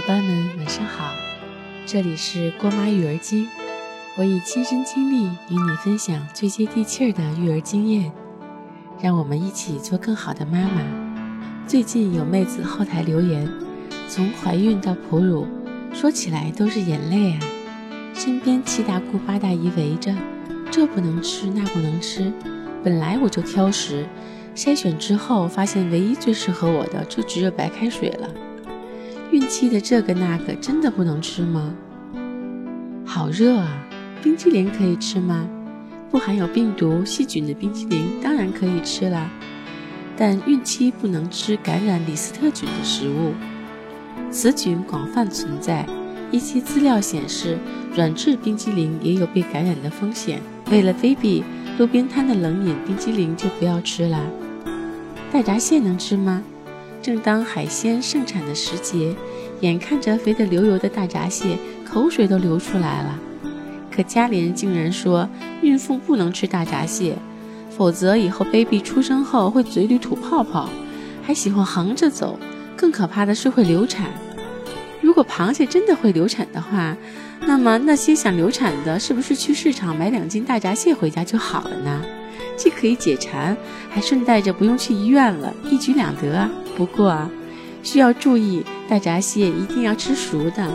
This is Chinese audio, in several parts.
伙伴们，晚上好！这里是郭妈育儿经，我以亲身经历与你分享最接地气儿的育儿经验，让我们一起做更好的妈妈。最近有妹子后台留言，从怀孕到哺乳，说起来都是眼泪啊！身边七大姑八大姨围着，这不能吃，那不能吃。本来我就挑食，筛选之后发现，唯一最适合我的就只有白开水了。孕期的这个那个真的不能吃吗？好热啊！冰淇淋可以吃吗？不含有病毒细菌的冰淇淋当然可以吃了，但孕期不能吃感染李斯特菌的食物。此菌广泛存在，一些资料显示，软质冰淇淋也有被感染的风险。为了 baby，路边摊的冷饮冰淇淋就不要吃了。大闸蟹能吃吗？正当海鲜盛产的时节，眼看着肥得流油的大闸蟹，口水都流出来了。可家里人竟然说孕妇不能吃大闸蟹，否则以后 baby 出生后会嘴里吐泡泡，还喜欢横着走，更可怕的是会流产。如果螃蟹真的会流产的话，那么那些想流产的，是不是去市场买两斤大闸蟹回家就好了呢？既可以解馋，还顺带着不用去医院了，一举两得啊！不过啊，需要注意，大闸蟹一定要吃熟的。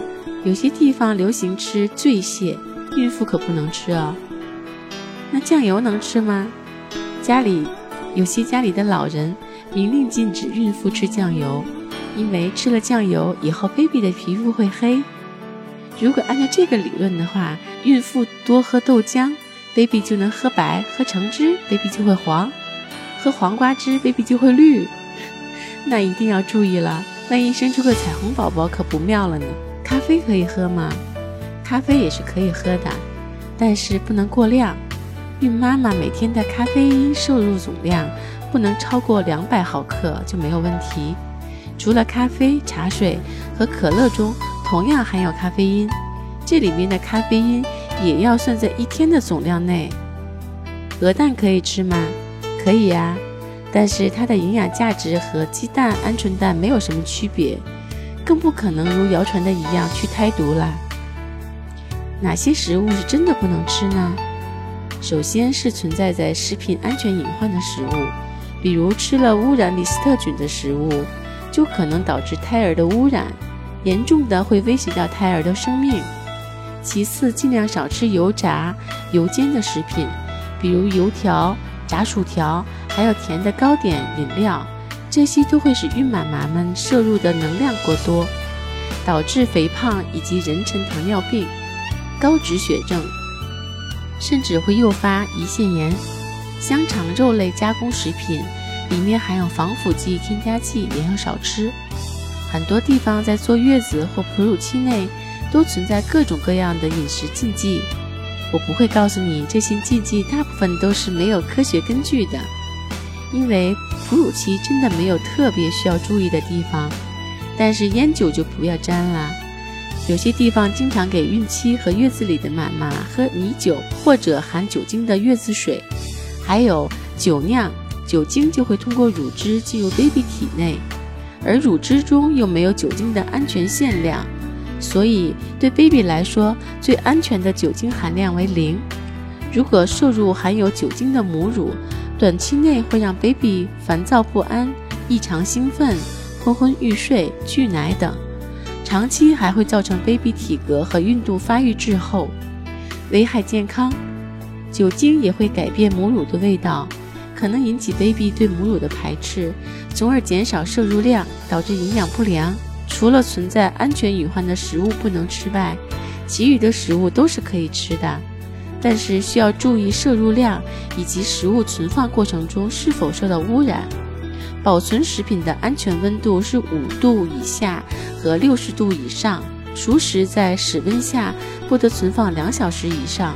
有些地方流行吃醉蟹，孕妇可不能吃哦。那酱油能吃吗？家里有些家里的老人明令禁止孕妇吃酱油，因为吃了酱油以后，baby 的皮肤会黑。如果按照这个理论的话，孕妇多喝豆浆。baby 就能喝白，喝橙汁，baby 就会黄；喝黄瓜汁，baby 就会绿。那一定要注意了，万一生出个彩虹宝宝可不妙了呢。咖啡可以喝吗？咖啡也是可以喝的，但是不能过量。孕妈妈每天的咖啡因摄入总量不能超过两百毫克就没有问题。除了咖啡、茶水和可乐中同样含有咖啡因，这里面的咖啡因。也要算在一天的总量内。鹅蛋可以吃吗？可以呀，但是它的营养价值和鸡蛋、鹌鹑蛋没有什么区别，更不可能如谣传的一样去胎毒了。哪些食物是真的不能吃呢？首先是存在在食品安全隐患的食物，比如吃了污染李斯特菌的食物，就可能导致胎儿的污染，严重的会威胁到胎儿的生命。其次，尽量少吃油炸、油煎的食品，比如油条、炸薯条，还有甜的糕点、饮料，这些都会使孕妈妈们摄入的能量过多，导致肥胖以及妊娠糖尿病、高脂血症，甚至会诱发胰腺炎。香肠、肉类加工食品里面含有防腐剂、添加剂，也要少吃。很多地方在坐月子或哺乳期内。都存在各种各样的饮食禁忌，我不会告诉你这些禁忌大部分都是没有科学根据的，因为哺乳期真的没有特别需要注意的地方。但是烟酒就不要沾了，有些地方经常给孕期和月子里的妈妈喝米酒或者含酒精的月子水，还有酒酿，酒精就会通过乳汁进入 baby 体内，而乳汁中又没有酒精的安全限量。所以，对 baby 来说，最安全的酒精含量为零。如果摄入含有酒精的母乳，短期内会让 baby 烦躁不安、异常兴奋、昏昏欲睡、拒奶等；长期还会造成 baby 体格和孕肚发育滞后，危害健康。酒精也会改变母乳的味道，可能引起 baby 对母乳的排斥，从而减少摄入量，导致营养不良。除了存在安全隐患的食物不能吃外，其余的食物都是可以吃的，但是需要注意摄入量以及食物存放过程中是否受到污染。保存食品的安全温度是五度以下和六十度以上，熟食在室温下不得存放两小时以上，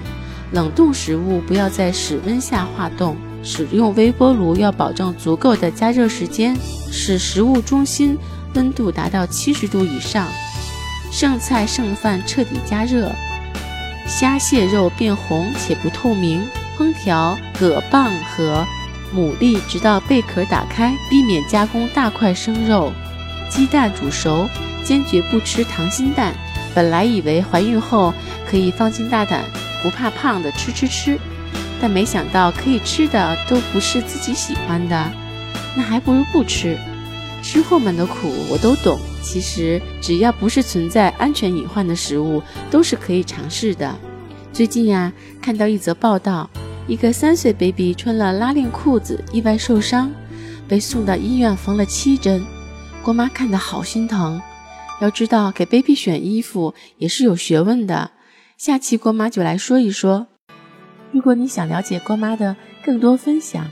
冷冻食物不要在室温下化冻。使用微波炉要保证足够的加热时间，使食物中心。温度达到七十度以上，剩菜剩饭彻底加热，虾蟹肉变红且不透明，烹调蛤蚌和牡蛎直到贝壳打开，避免加工大块生肉。鸡蛋煮熟，坚决不吃溏心蛋。本来以为怀孕后可以放心大胆、不怕胖的吃吃吃，但没想到可以吃的都不是自己喜欢的，那还不如不吃。吃货们的苦我都懂，其实只要不是存在安全隐患的食物，都是可以尝试的。最近呀，看到一则报道，一个三岁 baby 穿了拉链裤子，意外受伤，被送到医院缝了七针。郭妈看得好心疼。要知道，给 baby 选衣服也是有学问的。下期郭妈就来说一说。如果你想了解郭妈的更多分享，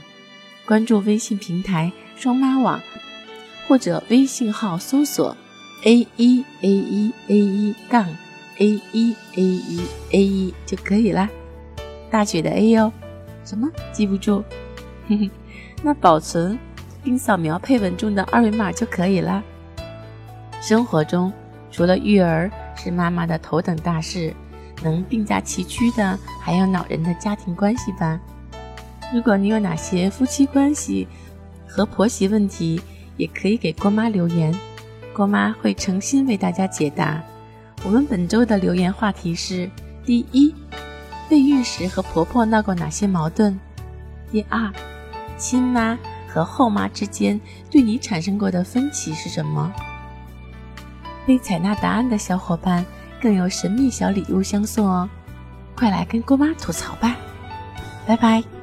关注微信平台双妈网，或者微信号搜索 a 一 a 一 a 一杠 a 一 a 一 a 一就可以啦。大写的 A 哟。什么？记不住？嘿嘿，那保存并扫描配文中的二维码就可以啦。生活中，除了育儿是妈妈的头等大事，能并驾齐驱的还有恼人的家庭关系吧。如果你有哪些夫妻关系和婆媳问题，也可以给郭妈留言，郭妈会诚心为大家解答。我们本周的留言话题是：第一，备孕时和婆婆闹过哪些矛盾？第二，亲妈和后妈之间对你产生过的分歧是什么？被采纳答案的小伙伴更有神秘小礼物相送哦！快来跟郭妈吐槽吧，拜拜。